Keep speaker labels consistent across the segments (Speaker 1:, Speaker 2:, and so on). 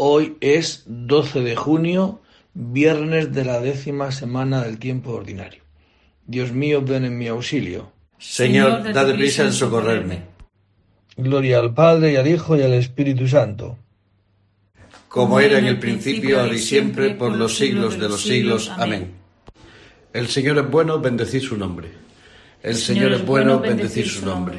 Speaker 1: Hoy es 12 de junio, viernes de la décima semana del tiempo ordinario. Dios mío, ven en mi auxilio.
Speaker 2: Señor, dad prisa en socorrerme.
Speaker 1: Gloria al Padre y al Hijo y al Espíritu Santo.
Speaker 2: Como era en el principio, ahora y siempre, por los siglos de los siglos. Amén. El Señor es bueno, bendecid su nombre. El Señor es bueno, bendecid su nombre.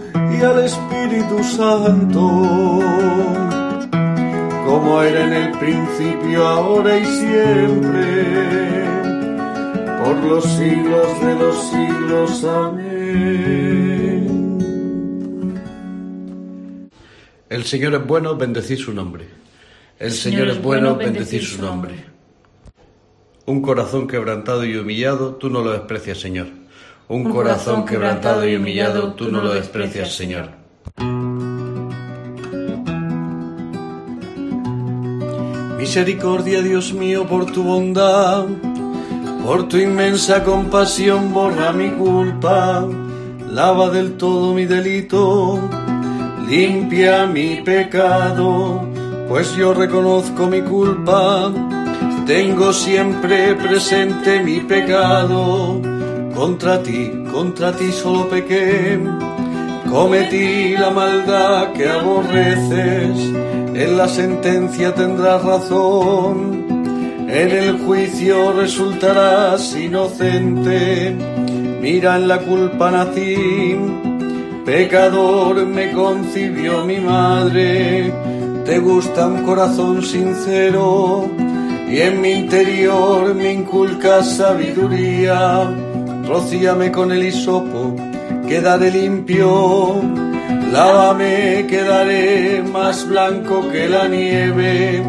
Speaker 3: y al Espíritu Santo, como era en el principio, ahora y siempre, por los siglos de los siglos. Amén.
Speaker 2: El Señor es bueno, bendecid su nombre. El Señor es bueno, bendecid su nombre. Un corazón quebrantado y humillado, tú no lo desprecias, Señor. Un corazón quebrantado y humillado, tú no lo desprecias, Señor.
Speaker 3: Misericordia, Dios mío, por tu bondad, por tu inmensa compasión, borra mi culpa, lava del todo mi delito, limpia mi pecado, pues yo reconozco mi culpa, tengo siempre presente mi pecado, contra ti, contra ti solo pequé, cometí la maldad que aborreces, en la sentencia tendrás razón, en el juicio resultarás inocente, mira en la culpa nací, pecador me concibió mi madre, te gusta un corazón sincero, y en mi interior me inculcas sabiduría, rocíame con el hisopo, quedaré limpio, lávame, quedaré más blanco que la nieve,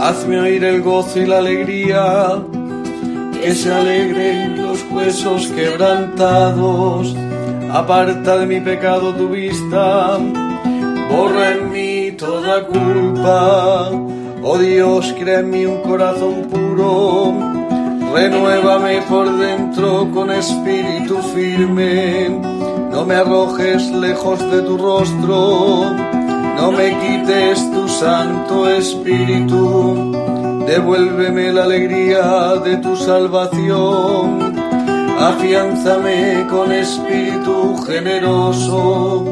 Speaker 3: hazme oír el gozo y la alegría, que se alegren los huesos quebrantados, aparta de mi pecado tu vista, borra en mí toda culpa, oh Dios, crea en mí un corazón puro, renuévame por dentro con espíritu firme, no me arrojes lejos de tu rostro, no me quites tu santo espíritu, devuélveme la alegría de tu salvación, afiánzame con espíritu generoso,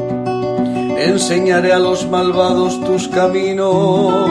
Speaker 3: enseñaré a los malvados tus caminos,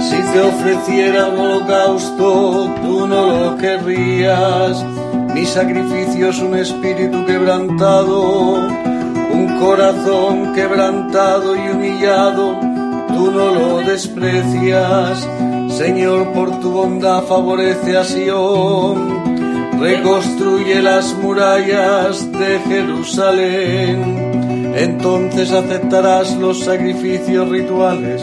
Speaker 3: Si te ofreciera un holocausto, tú no lo querrías. Mi sacrificio es un espíritu quebrantado, un corazón quebrantado y humillado. Tú no lo desprecias. Señor, por tu bondad favorece a Sion, reconstruye las murallas de Jerusalén. Entonces aceptarás los sacrificios rituales,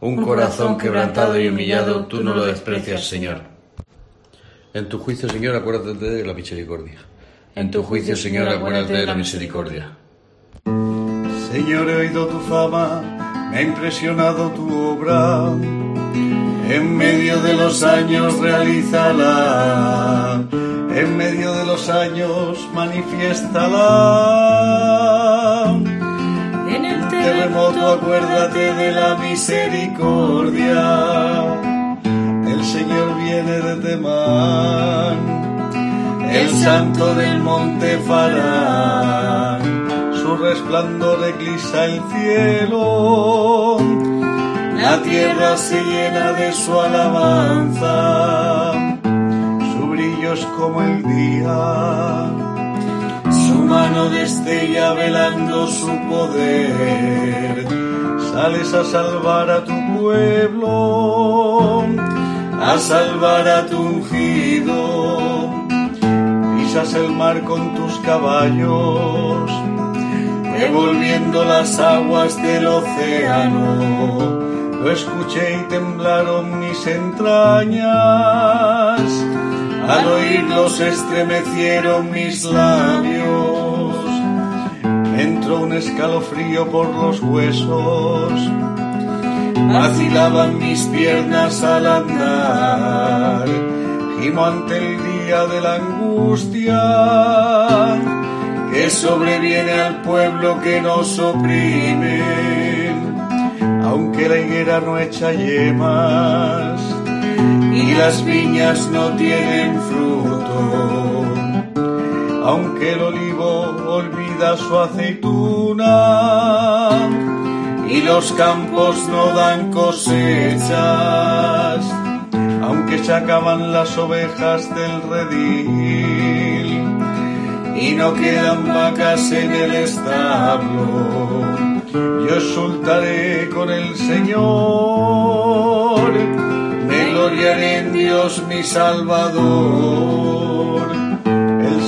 Speaker 2: Un, corazón quebrantado y humillado, tú no lo desprecias, Señor. En tu juicio, Señor, acuérdate de la misericordia. En tu juicio, Señor, acuérdate de la misericordia.
Speaker 3: Señor, he oído tu fama, me ha impresionado tu obra en medio de los años realízala, en medio de los años manifiéstala. Misericordia. El Señor viene de Temán, el santo del monte Farán. Su resplandor eclisa el cielo la tierra se llena de su alabanza, su brillo es como el día, su mano destella velando su poder. Sales a salvar a tu pueblo, a salvar a tu ungido, pisas el mar con tus caballos, revolviendo las aguas del océano. Lo escuché y temblaron mis entrañas, al oírlo se estremecieron mis labios, entró un escalofrío por los huesos, vacilaban mis piernas al andar, gimo ante el día de la angustia que sobreviene al pueblo que nos oprime. Aunque la higuera no echa yemas y las viñas no tienen fruto, aunque el olivo olvida su aceituna. Y los campos no dan cosechas, aunque se acaban las ovejas del redil. Y no quedan vacas en el establo. Yo exultaré con el Señor, me gloriaré en Dios mi Salvador.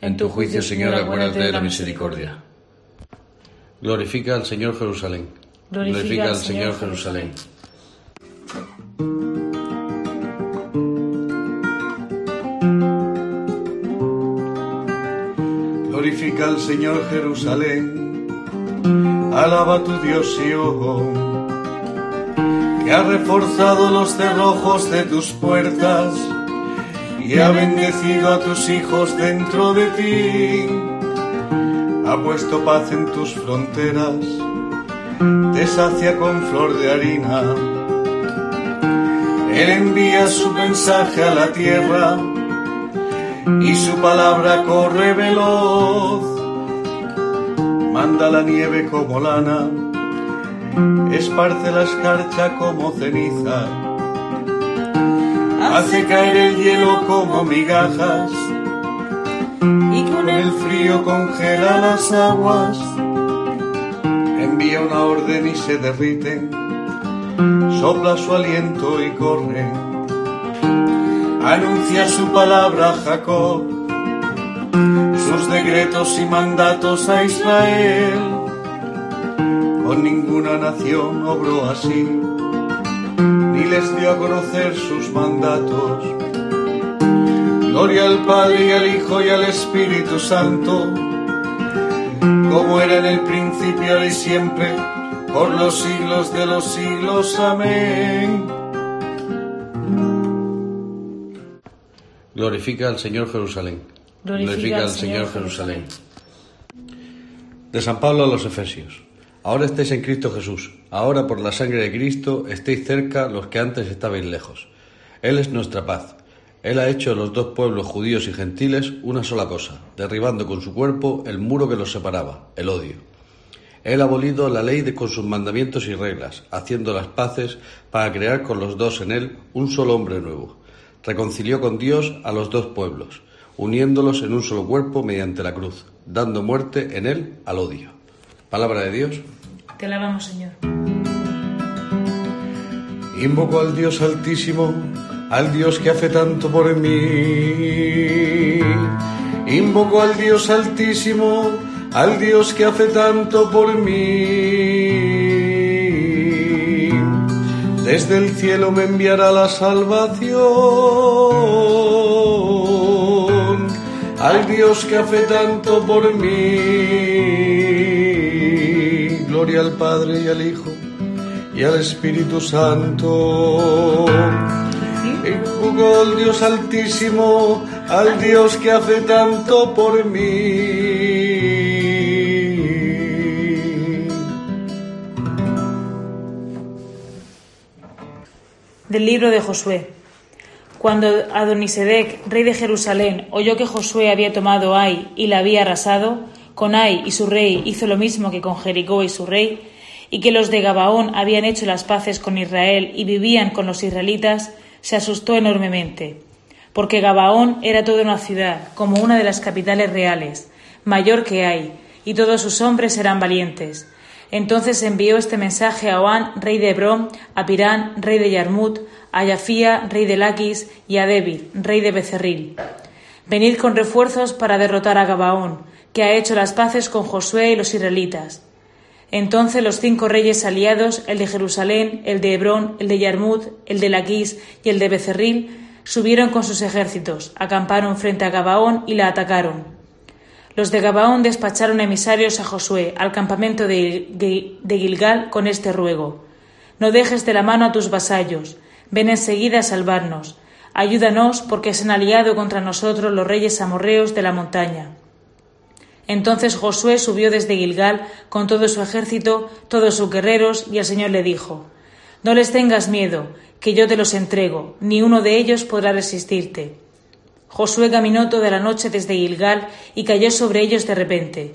Speaker 4: En tu juicio, Señor, acuérdate de la misericordia.
Speaker 2: Glorifica al Señor Jerusalén.
Speaker 4: Glorifica
Speaker 2: al Señor Jerusalén.
Speaker 3: Glorifica al Señor Jerusalén Alaba tu Dios Sion, que ha reforzado los cerrojos de tus puertas y ha bendecido a tus hijos dentro de ti. Ha puesto paz en tus fronteras, te sacia con flor de harina. Él envía su mensaje a la tierra y su palabra corre veloz manda la nieve como lana, esparce la escarcha como ceniza, hace caer el hielo como migajas con el frío congela las aguas, envía una orden y se derriten, sopla su aliento y corre, anuncia su palabra a Jacob, sus decretos y mandatos a Israel, con ninguna nación obró así, ni les dio a conocer sus mandatos Gloria al Padre y al Hijo y al Espíritu Santo, como era en el principio, ahora y siempre, por los siglos de los siglos. Amén.
Speaker 2: Glorifica al Señor Jerusalén.
Speaker 5: Glorifica, al Señor Jerusalén.
Speaker 2: De San Pablo a los Efesios. Ahora estáis en Cristo Jesús. Ahora por la sangre de Cristo estéis cerca los que antes estabais lejos. Él es nuestra paz él ha hecho de los dos pueblos judíos y gentiles una sola cosa, derribando con su cuerpo el muro que los separaba, el odio. Él ha abolido la ley de, con sus mandamientos y reglas, haciendo las paces para crear con los dos en él un solo hombre nuevo. Reconcilió con Dios a los dos pueblos, uniéndolos en un solo cuerpo mediante la cruz, dando muerte en él al odio. Palabra de Dios.
Speaker 5: Te alabamos, Señor.
Speaker 3: Invoco al Dios Altísimo al Dios que hace tanto por mí. Invoco al Dios altísimo, al Dios que hace tanto por mí. Desde el cielo me enviará la salvación, al Dios que hace tanto por mí. Gloria al Padre y al Hijo y al Espíritu Santo Invoco al Dios Altísimo, al Dios que hace tanto por mí.
Speaker 5: Del libro de Josué. Cuando Adonisedec, rey de Jerusalén, oyó que Josué había tomado Ai y la había arrasado, con Ai y su rey hizo lo mismo que con Jericó y su rey, y que los de Gabaón habían hecho las paces con Israel y vivían con los israelitas, se asustó enormemente, porque Gabaón era toda una ciudad, como una de las capitales reales, mayor que hay, y todos sus hombres eran valientes. Entonces envió este mensaje a Oán, rey de Hebrón, a Pirán, rey de Yarmut, a Yafía, rey de Laquis, y a David, rey de Becerril. Venid con refuerzos para derrotar a Gabaón, que ha hecho las paces con Josué y los israelitas. Entonces los cinco reyes aliados, el de Jerusalén, el de Hebrón, el de Yarmut, el de Laquís y el de Becerril, subieron con sus ejércitos, acamparon frente a Gabaón y la atacaron. Los de Gabaón despacharon emisarios a Josué al campamento de, Gilgal con este ruego: No dejes de la mano a tus vasallos, ven enseguida a salvarnos. Ayúdanos porque se han aliado contra nosotros los reyes amorreos de la montaña. Entonces Josué subió desde Gilgal con todo su ejército, todos sus guerreros, y el Señor le dijo, No les tengas miedo, que yo te los entrego, ni uno de ellos podrá resistirte. Josué caminó toda la noche desde Gilgal y cayó sobre ellos de repente.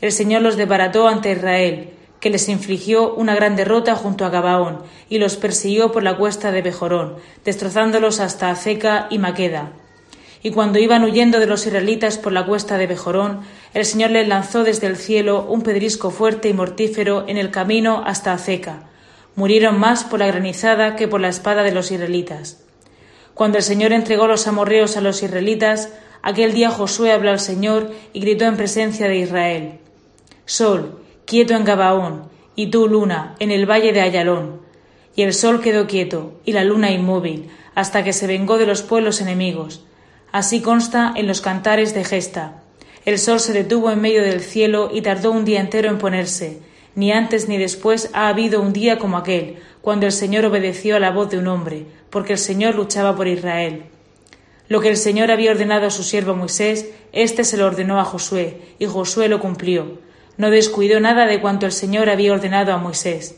Speaker 5: El Señor los desbarató ante Israel, que les infligió una gran derrota junto a Gabaón, y los persiguió por la cuesta de Bejorón, destrozándolos hasta Azeca y Maqueda. Y cuando iban huyendo de los israelitas por la cuesta de Bejorón, el Señor les lanzó desde el cielo un pedrisco fuerte y mortífero en el camino hasta Azeca. Murieron más por la granizada que por la espada de los israelitas. Cuando el Señor entregó los amorreos a los israelitas, aquel día Josué habló al Señor y gritó en presencia de Israel: Sol, quieto en Gabaón, y tú, luna, en el valle de Ayalón. Y el sol quedó quieto, y la luna inmóvil, hasta que se vengó de los pueblos enemigos Así consta en los cantares de Gesta. El sol se detuvo en medio del cielo y tardó un día entero en ponerse. Ni antes ni después ha habido un día como aquel, cuando el Señor obedeció a la voz de un hombre, porque el Señor luchaba por Israel. Lo que el Señor había ordenado a su siervo Moisés, éste se lo ordenó a Josué, y Josué lo cumplió. No descuidó nada de cuanto el Señor había ordenado a Moisés.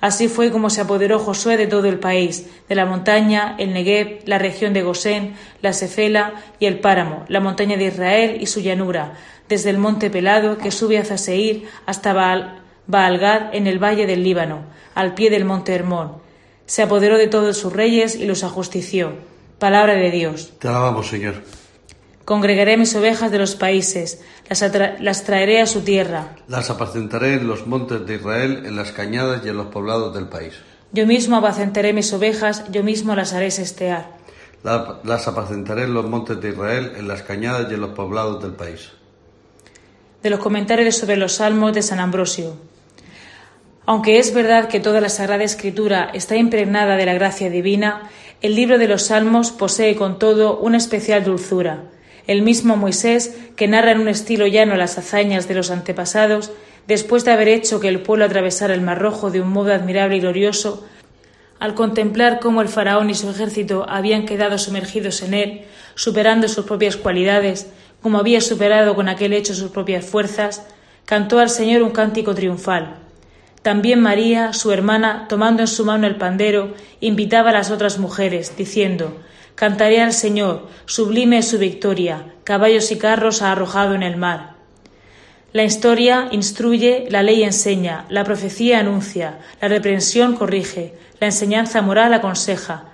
Speaker 5: Así fue como se apoderó Josué de todo el país, de la montaña, el Negev, la región de Gosén, la Sefela y el páramo, la montaña de Israel y su llanura, desde el monte Pelado que sube hacia Seir hasta Baal, Baalgad en el valle del Líbano, al pie del monte Hermón. Se apoderó de todos sus reyes y los ajustició. Palabra de Dios.
Speaker 2: Te alabamos, Señor.
Speaker 5: Congregaré mis ovejas de los países, las, traeré a su tierra.
Speaker 2: Las apacentaré en los montes de Israel, en las cañadas y en los poblados del país.
Speaker 5: Yo mismo apacentaré mis ovejas, yo mismo las haré sestear.
Speaker 2: las apacentaré en los montes de Israel, en las cañadas y en los poblados del país.
Speaker 5: De los comentarios sobre los salmos de San Ambrosio. Aunque es verdad que toda la Sagrada Escritura está impregnada de la gracia divina, el libro de los Salmos posee con todo una especial dulzura el mismo Moisés, que narra en un estilo llano las hazañas de los antepasados, después de haber hecho que el pueblo atravesara el Mar Rojo de un modo admirable y glorioso, al contemplar cómo el faraón y su ejército habían quedado sumergidos en él, superando sus propias cualidades, como había superado con aquel hecho sus propias fuerzas, cantó al Señor un cántico triunfal. También María, su hermana, tomando en su mano el pandero, invitaba a las otras mujeres, diciendo Cantaré al Señor, sublime es su victoria, caballos y carros ha arrojado en el mar. La historia instruye, la ley enseña, la profecía anuncia, la reprensión corrige, la enseñanza moral aconseja.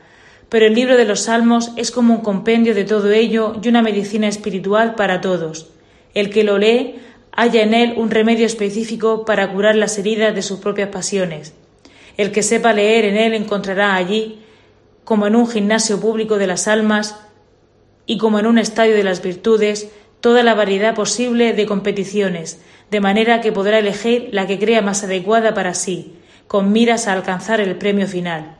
Speaker 5: Pero el libro de los Salmos es como un compendio de todo ello y una medicina espiritual para todos. El que lo lee halla en él un remedio específico para curar las heridas de sus propias pasiones. El que sepa leer en él encontrará allí como en un gimnasio público de las almas y como en un estadio de las virtudes, toda la variedad posible de competiciones, de manera que podrá elegir la que crea más adecuada para sí, con miras a alcanzar el premio final.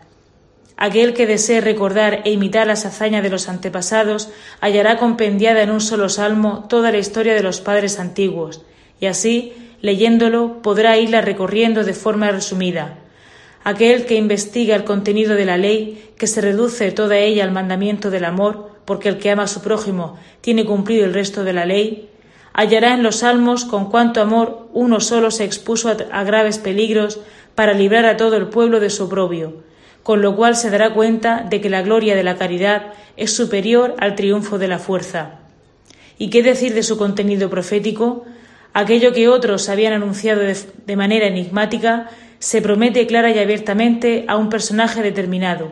Speaker 5: Aquel que desee recordar e imitar las hazañas de los antepasados hallará compendiada en un solo salmo toda la historia de los padres antiguos, y así, leyéndolo, podrá irla recorriendo de forma resumida, aquel que investiga el contenido de la ley, que se reduce toda ella al mandamiento del amor, porque el que ama a su prójimo tiene cumplido el resto de la ley, hallará en los salmos con cuánto amor uno solo se expuso a, graves peligros para librar a todo el pueblo de su oprobio, con lo cual se dará cuenta de que la gloria de la caridad es superior al triunfo de la fuerza. ¿Y qué decir de su contenido profético? Aquello que otros habían anunciado de manera enigmática se promete clara y abiertamente a un personaje determinado,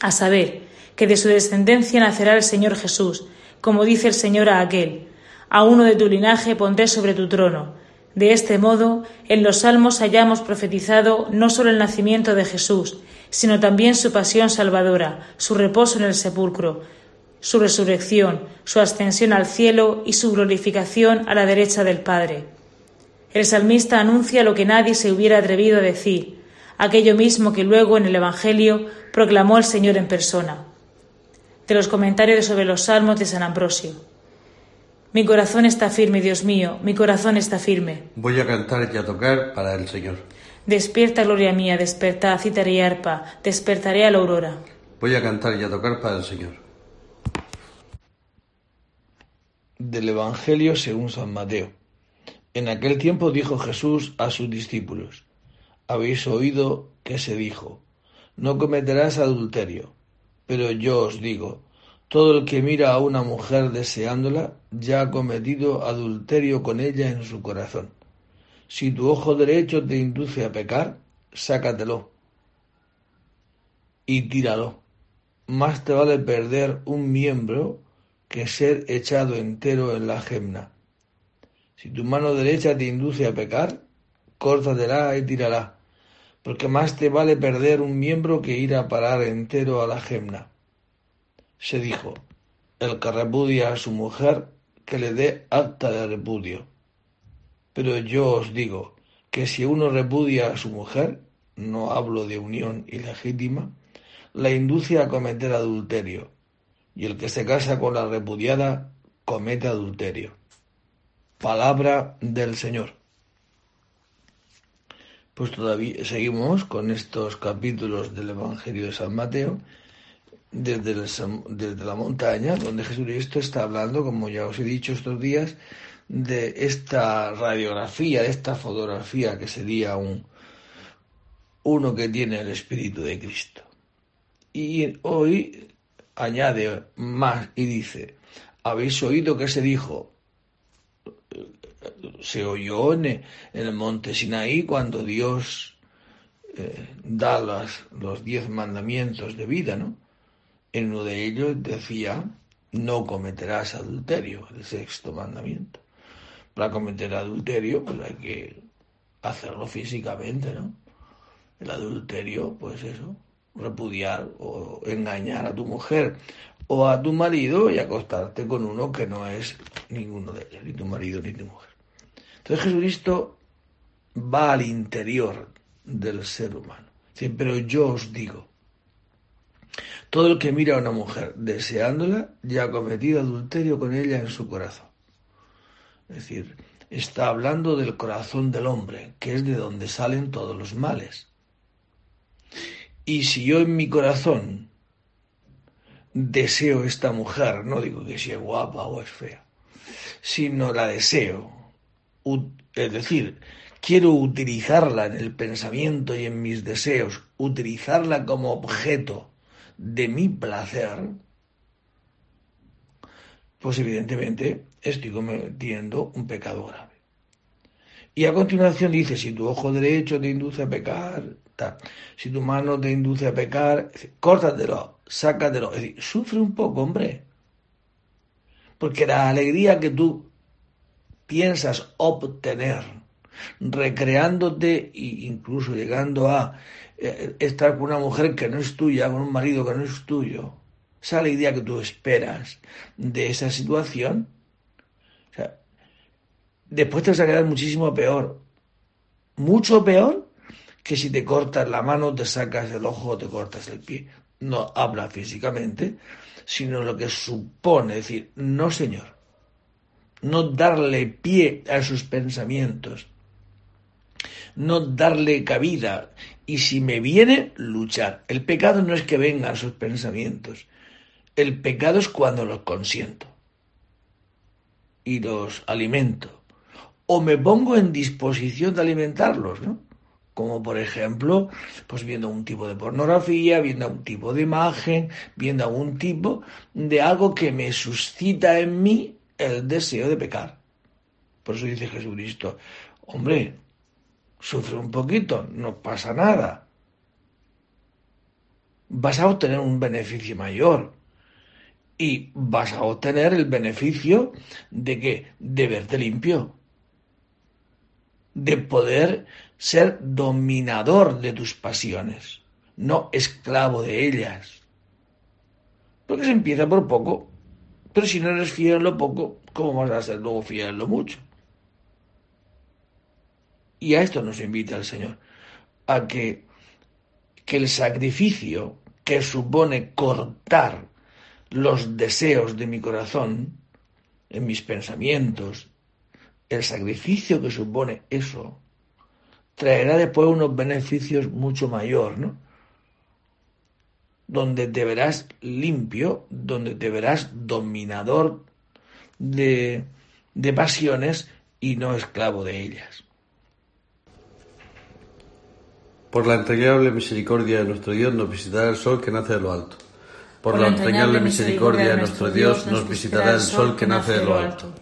Speaker 5: a saber, que de su descendencia nacerá el Señor Jesús, como dice el Señor a aquel, a uno de tu linaje pondré sobre tu trono. De este modo, en los salmos hayamos profetizado no solo el nacimiento de Jesús, sino también su pasión salvadora, su reposo en el sepulcro, su resurrección, su ascensión al cielo y su glorificación a la derecha del Padre. El salmista anuncia lo que nadie se hubiera atrevido a decir, aquello mismo que luego en el Evangelio proclamó el Señor en persona. De los comentarios sobre los salmos de San Ambrosio. Mi corazón está firme, Dios mío, mi corazón está firme.
Speaker 2: Voy a cantar y a tocar para el Señor.
Speaker 5: Despierta, gloria mía, desperta, citaré y arpa, despertaré a la aurora.
Speaker 2: Voy a cantar y a tocar para el Señor.
Speaker 1: Del Evangelio según San Mateo. En aquel tiempo dijo Jesús a sus discípulos, Habéis oído que se dijo, No cometerás adulterio. Pero yo os digo, todo el que mira a una mujer deseándola, ya ha cometido adulterio con ella en su corazón. Si tu ojo derecho te induce a pecar, sácatelo y tíralo. Más te vale perder un miembro que ser echado entero en la gemna. Si tu mano derecha te induce a pecar, córtatela y tírala, porque más te vale perder un miembro que ir a parar entero a la gemna. Se dijo, el que repudia a su mujer, que le dé acta de repudio. Pero yo os digo que si uno repudia a su mujer, no hablo de unión ilegítima, la induce a cometer adulterio, y el que se casa con la repudiada comete adulterio. Palabra del Señor. Pues todavía seguimos con estos capítulos del Evangelio de San Mateo desde, desde la montaña, donde Jesucristo está hablando, como ya os he dicho estos días, de esta radiografía, de esta fotografía que sería un uno que tiene el Espíritu de Cristo. Y hoy añade más y dice, habéis oído que se dijo, se oyó en, el monte Sinaí cuando Dios eh, da los diez mandamientos de vida, ¿no? En uno de ellos decía no cometerás adulterio, el sexto mandamiento. Para cometer adulterio, pues hay que hacerlo físicamente, ¿no? El adulterio, pues eso, repudiar o engañar a tu mujer o a tu marido y acostarte con uno que no es ninguno de ellos, ni tu marido ni tu mujer. Entonces Jesucristo va al interior del ser humano. pero yo os digo, todo el que mira a una mujer deseándola ya ha cometido adulterio con ella en su corazón. Es decir, está hablando del corazón del hombre, que es de donde salen todos los males. Y si yo en mi corazón deseo esta mujer, no digo que sea guapa o es fea, sino la deseo, es decir, quiero utilizarla en el pensamiento y en mis deseos, utilizarla como objeto de mi placer, pues evidentemente estoy cometiendo un pecado grave. Y a continuación dice, si tu ojo derecho te induce a pecar, si tu mano te induce a pecar, córtatelo, sácatelo. Es decir, sufre un poco, hombre. Porque la alegría que tú piensas obtener, recreándote e incluso llegando a eh, estar con una mujer que no es tuya, con un marido que no es tuyo, esa alegría que tú esperas de esa situación, después te vas a quedar muchísimo peor. Mucho peor que si te cortas la mano, te sacas el ojo o te cortas el pie. No habla físicamente, sino lo que supone, decir, no señor, no darle pie a sus pensamientos, no darle cabida y si me viene, luchar. El pecado no es que vengan sus pensamientos, el pecado es cuando los consiento y los alimento o me pongo en disposición de alimentarlos, ¿no? Como por ejemplo, pues viendo un tipo de pornografía, viendo un tipo de imagen, viendo algún tipo de algo que me suscita en mí el deseo de pecar. Por eso dice Jesucristo, hombre, sufre un poquito, no pasa nada. Vas a obtener un beneficio mayor y vas a obtener el beneficio de que de verte limpio, de poder ser dominador de tus pasiones, no esclavo de ellas. Porque se empieza por poco, pero si no eres fiel en lo poco, ¿cómo vas a ser luego fiel en lo mucho? Y a esto nos invita el Señor, a que, que el sacrificio que supone cortar los deseos de mi corazón, en mis pensamientos, el sacrificio que supone eso, traerá después unos beneficios mucho mayor, ¿no? Donde te verás limpio, donde te verás dominador de, de pasiones y no esclavo de ellas.
Speaker 2: Por la entrañable misericordia de nuestro Dios nos visitará el sol que nace de lo alto. Por, la entrañable misericordia de nuestro Dios nos visitará el sol que nace de lo alto.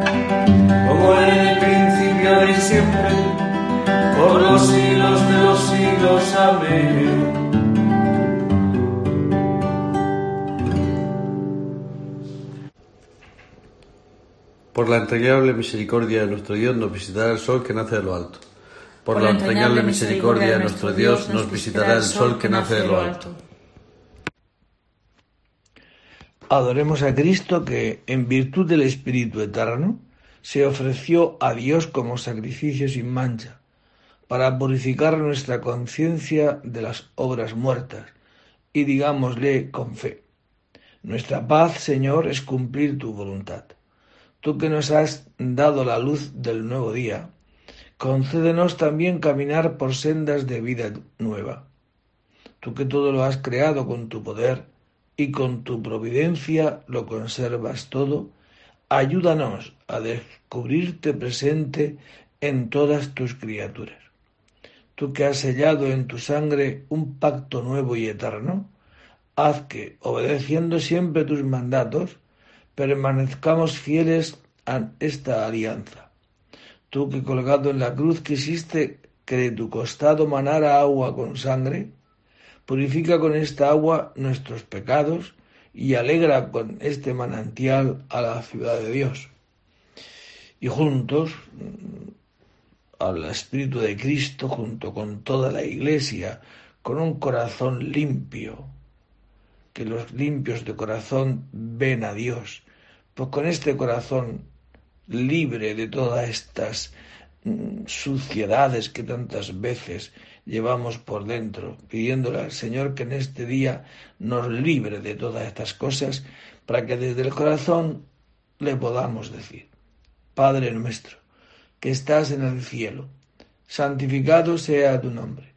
Speaker 3: Por
Speaker 2: la entrañable misericordia de nuestro Dios nos visitará el sol que nace de lo alto. Por, la entrañable misericordia de nuestro Dios nos visitará el sol que nace de lo alto.
Speaker 1: Adoremos a Cristo que, en virtud del Espíritu Eterno, se ofreció a Dios como sacrificio sin mancha, para purificar nuestra conciencia de las obras muertas, y digámosle con fe, Nuestra paz, Señor, es cumplir tu voluntad. Tú que nos has dado la luz del nuevo día, concédenos también caminar por sendas de vida nueva. Tú que todo lo has creado con tu poder y con tu providencia lo conservas todo, ayúdanos a descubrirte presente en todas tus criaturas. Tú que has sellado en tu sangre un pacto nuevo y eterno, haz que, obedeciendo siempre tus mandatos, permanezcamos fieles a esta alianza. Tú que colgado en la cruz quisiste que de tu costado manara agua con sangre, purifica con esta agua nuestros pecados y alegra con este manantial a la ciudad de Dios. Y juntos, al Espíritu de Cristo, junto con toda la Iglesia, con un corazón limpio, que los limpios de corazón ven a Dios. Pues con este corazón libre de todas estas mm, suciedades que tantas veces llevamos por dentro, pidiéndole al Señor que en este día nos libre de todas estas cosas, para que desde el corazón le podamos decir, Padre nuestro, que estás en el cielo, santificado sea tu nombre,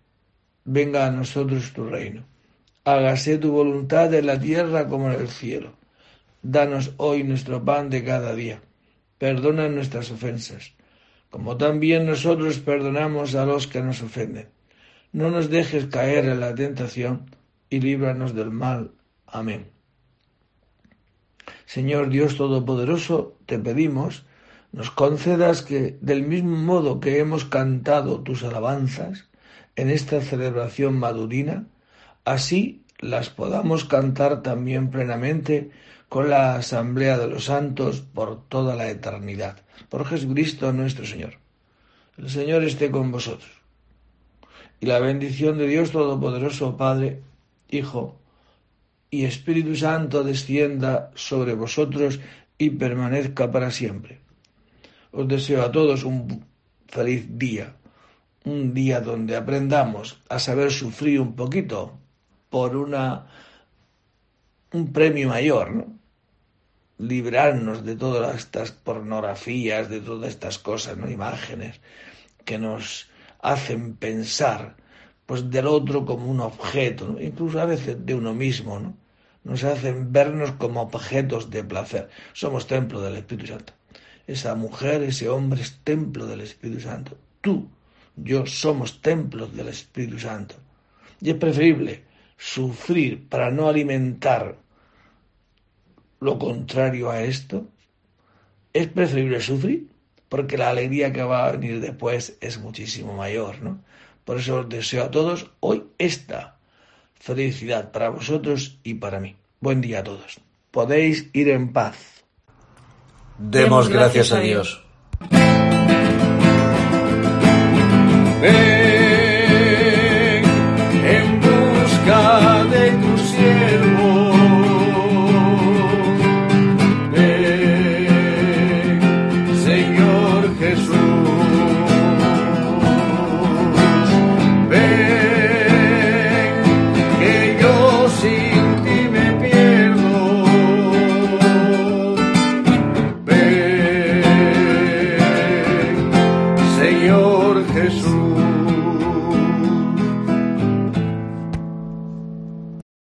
Speaker 1: venga a nosotros tu reino hágase tu voluntad en la tierra como en el cielo. Danos hoy nuestro pan de cada día. Perdona nuestras ofensas, como también nosotros perdonamos a los que nos ofenden. No nos dejes caer en la tentación y líbranos del mal. Amén. Señor Dios Todopoderoso, te pedimos, nos concedas que, del mismo modo que hemos cantado tus alabanzas en esta celebración madurina, así las podamos cantar también plenamente con la asamblea de los santos por toda la eternidad. Por Jesucristo nuestro Señor. El Señor esté con vosotros. Y la bendición de Dios Todopoderoso, Padre, Hijo y Espíritu Santo descienda sobre vosotros y permanezca para siempre. Os deseo a todos un feliz día, un día donde aprendamos a saber sufrir un poquito por una un premio mayor, ¿no? Librarnos de todas estas pornografías, de todas estas cosas, ¿no? imágenes que nos hacen pensar pues del otro como un objeto, incluso a veces de uno mismo, ¿no? nos hacen vernos como objetos de placer. Somos templo del Espíritu Santo. Esa mujer, ese hombre es templo del Espíritu Santo. Tú, yo somos templos del Espíritu Santo. Y es preferible sufrir para no alimentar lo contrario a esto, es preferible sufrir porque la alegría que va a venir después es muchísimo mayor, ¿no? Por eso os deseo a todos hoy esta felicidad para vosotros y para mí. Buen día a todos. Podéis ir en paz.
Speaker 2: Demos gracias a Dios.